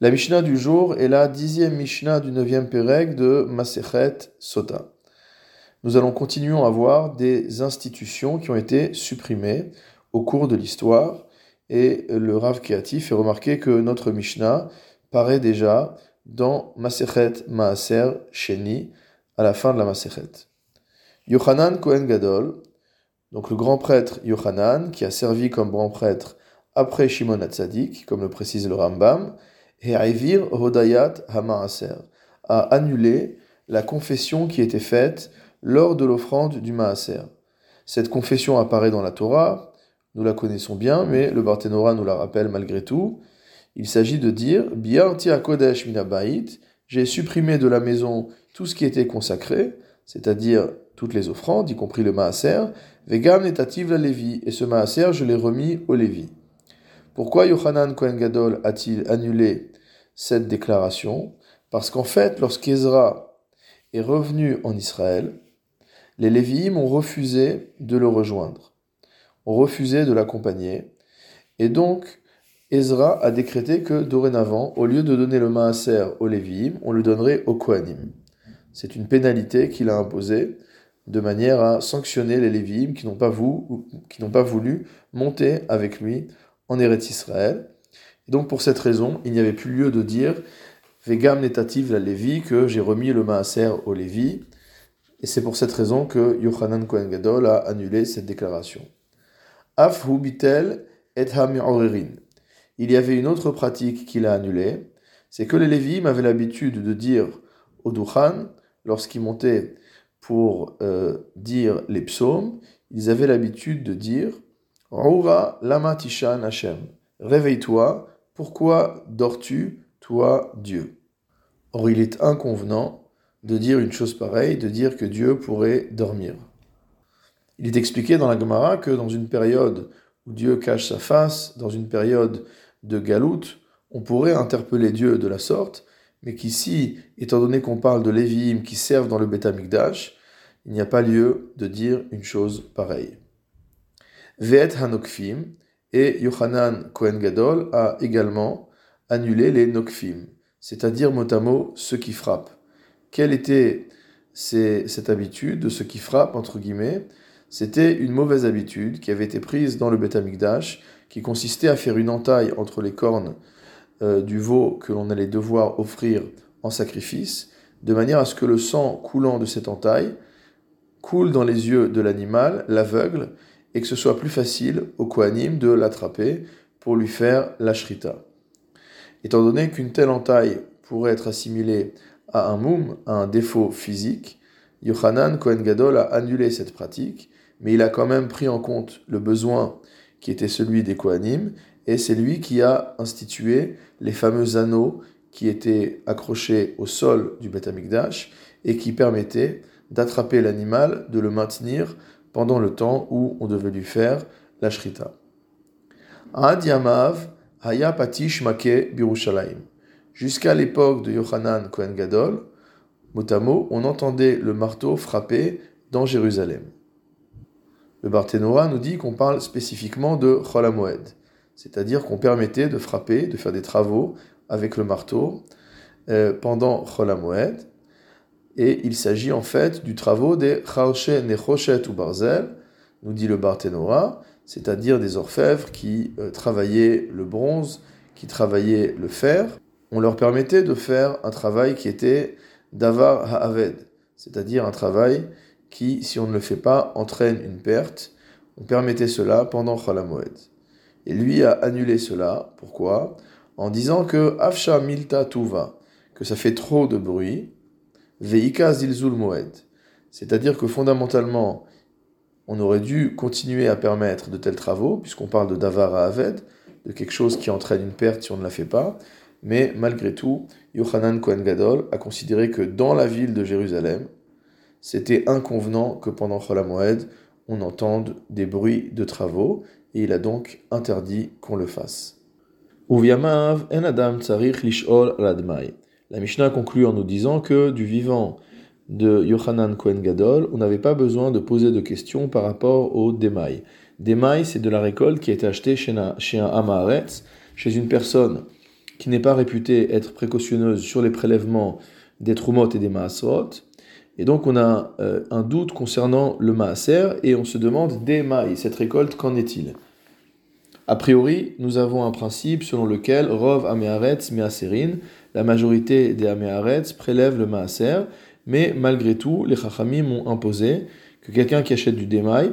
La Mishnah du jour est la dixième Mishnah du neuvième Pérec de Masechet Sota. Nous allons continuer à voir des institutions qui ont été supprimées au cours de l'histoire et le Rav Keati fait remarquer que notre Mishnah paraît déjà dans Masechet Maaser Sheni à la fin de la Masechet. Yohanan Kohen Gadol, donc le grand prêtre Yohanan qui a servi comme grand prêtre après Shimon Hatzadik, comme le précise le Rambam, et Hodayat Hamaaser, a annulé la confession qui était faite lors de l'offrande du Maaser. Cette confession apparaît dans la Torah, nous la connaissons bien, mais le Barthénora nous la rappelle malgré tout. Il s'agit de dire Biarti Kodesh Minabait, j'ai supprimé de la maison tout ce qui était consacré, c'est-à-dire toutes les offrandes, y compris le Maaser, Vegam Netativ la Lévi, et ce Maaser, je l'ai remis au Lévi. Pourquoi Yohanan Kohen Gadol a-t-il annulé cette déclaration Parce qu'en fait, lorsqu'Ezra est revenu en Israël, les Lévi'im ont refusé de le rejoindre, ont refusé de l'accompagner, et donc Ezra a décrété que dorénavant, au lieu de donner le maaser aux Lévi'im, on le donnerait aux Kohanim. C'est une pénalité qu'il a imposée de manière à sanctionner les Lévi'im qui n'ont pas, pas voulu monter avec lui en Eretz Israël. Et donc pour cette raison, il n'y avait plus lieu de dire Vegam netativ la Lévi, que j'ai remis le maaser au Lévi. Et c'est pour cette raison que Yochanan Kohen Gadol a annulé cette déclaration. Af hubitel et Il y avait une autre pratique qu'il a annulée, c'est que les Lévi'im avaient l'habitude de dire au Duchan, lorsqu'ils montaient pour euh, dire les psaumes, ils avaient l'habitude de dire Aura lama tishan Hashem. Réveille-toi, pourquoi dors-tu, toi Dieu? Or il est inconvenant de dire une chose pareille, de dire que Dieu pourrait dormir. Il est expliqué dans la Gemara que dans une période où Dieu cache sa face, dans une période de galoute, on pourrait interpeller Dieu de la sorte, mais qu'ici, étant donné qu'on parle de Lévi'im qui servent dans le Beth il n'y a pas lieu de dire une chose pareille. Ve'et Hanokfim, et Yohanan Kohen Gadol a également annulé les Nokfim, c'est-à-dire mot à mot ceux qui frappent. Quelle était cette habitude de ceux qui frappent, entre guillemets? C'était une mauvaise habitude qui avait été prise dans le Beth Amikdash, qui consistait à faire une entaille entre les cornes euh, du veau que l'on allait devoir offrir en sacrifice, de manière à ce que le sang coulant de cette entaille coule dans les yeux de l'animal, l'aveugle, et que ce soit plus facile au Kohanim de l'attraper pour lui faire la shrita. Étant donné qu'une telle entaille pourrait être assimilée à un moum, à un défaut physique, Yohanan Kohen Gadol a annulé cette pratique, mais il a quand même pris en compte le besoin qui était celui des Kohanim, et c'est lui qui a institué les fameux anneaux qui étaient accrochés au sol du Beth et qui permettaient d'attraper l'animal, de le maintenir pendant le temps où on devait lui faire la shrita. Ad Yamav Haya Patish Make Birushalayim. Jusqu'à l'époque de Yohanan Kohen Gadol, motamo, on entendait le marteau frapper dans Jérusalem. Le Barthénora nous dit qu'on parle spécifiquement de Cholamoed, c'est-à-dire qu'on permettait de frapper, de faire des travaux avec le marteau euh, pendant Cholamoed, et il s'agit en fait du travaux des Chaoshe Nechoshet ou Barzel, nous dit le Barthénora, c'est-à-dire des orfèvres qui euh, travaillaient le bronze, qui travaillaient le fer. On leur permettait de faire un travail qui était davar ha'aved, c'est-à-dire un travail qui, si on ne le fait pas, entraîne une perte. On permettait cela pendant Chalamoed. Et lui a annulé cela. Pourquoi? En disant que Afsha Milta Tuva, que ça fait trop de bruit, Moed. C'est-à-dire que fondamentalement, on aurait dû continuer à permettre de tels travaux, puisqu'on parle de davar à aved, de quelque chose qui entraîne une perte si on ne la fait pas. Mais malgré tout, Yohanan Kohen Gadol a considéré que dans la ville de Jérusalem, c'était inconvenant que pendant Chol on entende des bruits de travaux, et il a donc interdit qu'on le fasse. en adam lishol la Mishnah conclut en nous disant que du vivant de Yohanan Kohen Gadol, on n'avait pas besoin de poser de questions par rapport au Demai. Demai, c'est de la récolte qui a été achetée chez un, chez un Amaretz, chez une personne qui n'est pas réputée être précautionneuse sur les prélèvements des Trumot et des Maasrot. Et donc on a euh, un doute concernant le Maaser et on se demande des mailles, cette récolte, qu'en est-il? A priori, nous avons un principe selon lequel Rov Ameharetz Measerin, la majorité des Ameharetz prélèvent le Maaser, mais malgré tout, les Chachamim ont imposé que quelqu'un qui achète du démail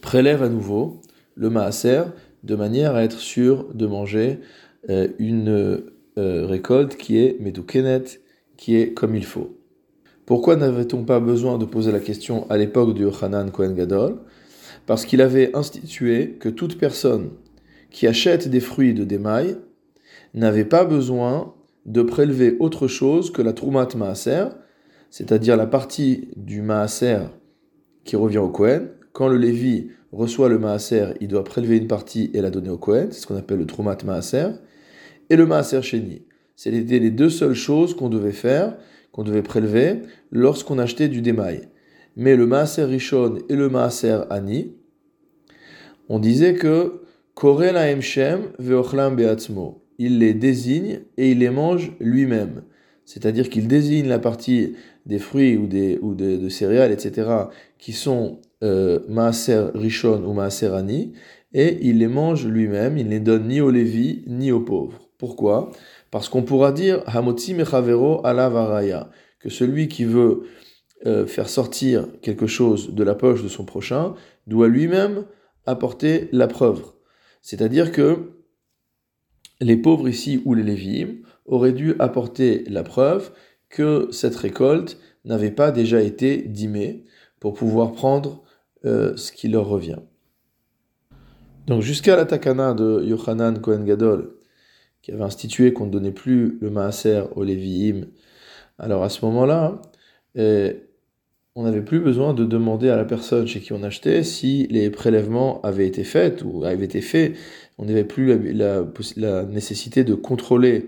prélève à nouveau le Maaser de manière à être sûr de manger euh, une euh, récolte qui est Medukenet, qui est comme il faut. Pourquoi n'avait-on pas besoin de poser la question à l'époque de Yochanan Kohen Gadol? Parce qu'il avait institué que toute personne qui achète des fruits de démail n'avait pas besoin de prélever autre chose que la Troumat Maaser, c'est-à-dire la partie du Maaser qui revient au Kohen. Quand le Lévi reçoit le Maaser, il doit prélever une partie et la donner au Kohen, c'est ce qu'on appelle le Troumat Maaser, et le Maaser Sheni. C'était les deux seules choses qu'on devait faire qu'on devait prélever lorsqu'on achetait du démail. Mais le maaser rishon et le maaser ani, on disait que beatzmo. Il les désigne et il les mange lui-même. C'est-à-dire qu'il désigne la partie des fruits ou des ou de, céréales, etc., qui sont euh, maaser rishon ou maaser ani, et il les mange lui-même. Il ne les donne ni aux lévis ni aux pauvres. Pourquoi? Parce qu'on pourra dire Hamotzi mechavero ala varaya, que celui qui veut euh, faire sortir quelque chose de la poche de son prochain doit lui-même apporter la preuve. C'est-à-dire que les pauvres ici ou les lévites auraient dû apporter la preuve que cette récolte n'avait pas déjà été dimée pour pouvoir prendre euh, ce qui leur revient. Donc jusqu'à la takana de Yochanan Kohen Gadol, qui avait institué qu'on ne donnait plus le maaser aux Lévi'im. Alors à ce moment-là, eh, on n'avait plus besoin de demander à la personne chez qui on achetait si les prélèvements avaient été faits ou avaient été faits. On n'avait plus la, nécessité de contrôler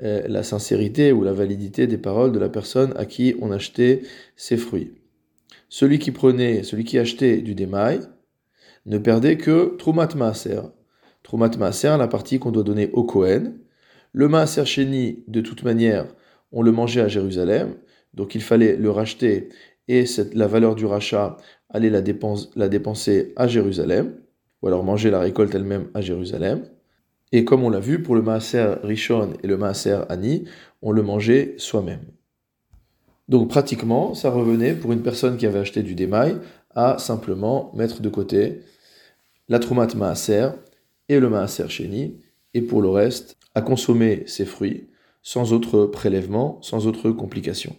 eh, la sincérité ou la validité des paroles de la personne à qui on achetait ses fruits. Celui qui prenait, celui qui achetait du démail, ne perdait que Trumat Maaser, Trumat Maaser, la partie qu'on doit donner au Kohen. Le Maaser Sheni, de toute manière, on le mangeait à Jérusalem, donc il fallait le racheter et la valeur du rachat aller la, dépenser à Jérusalem, ou alors manger la récolte elle-même à Jérusalem. Et comme on l'a vu, pour le Maaser Rishon et le Maaser Ani, on le mangeait soi-même. Donc pratiquement, ça revenait pour une personne qui avait acheté du démail à simplement mettre de côté la Trumat Maaser et le maaser sheni, et pour le reste, à consommer ses fruits sans autre prélèvement, sans autre complication.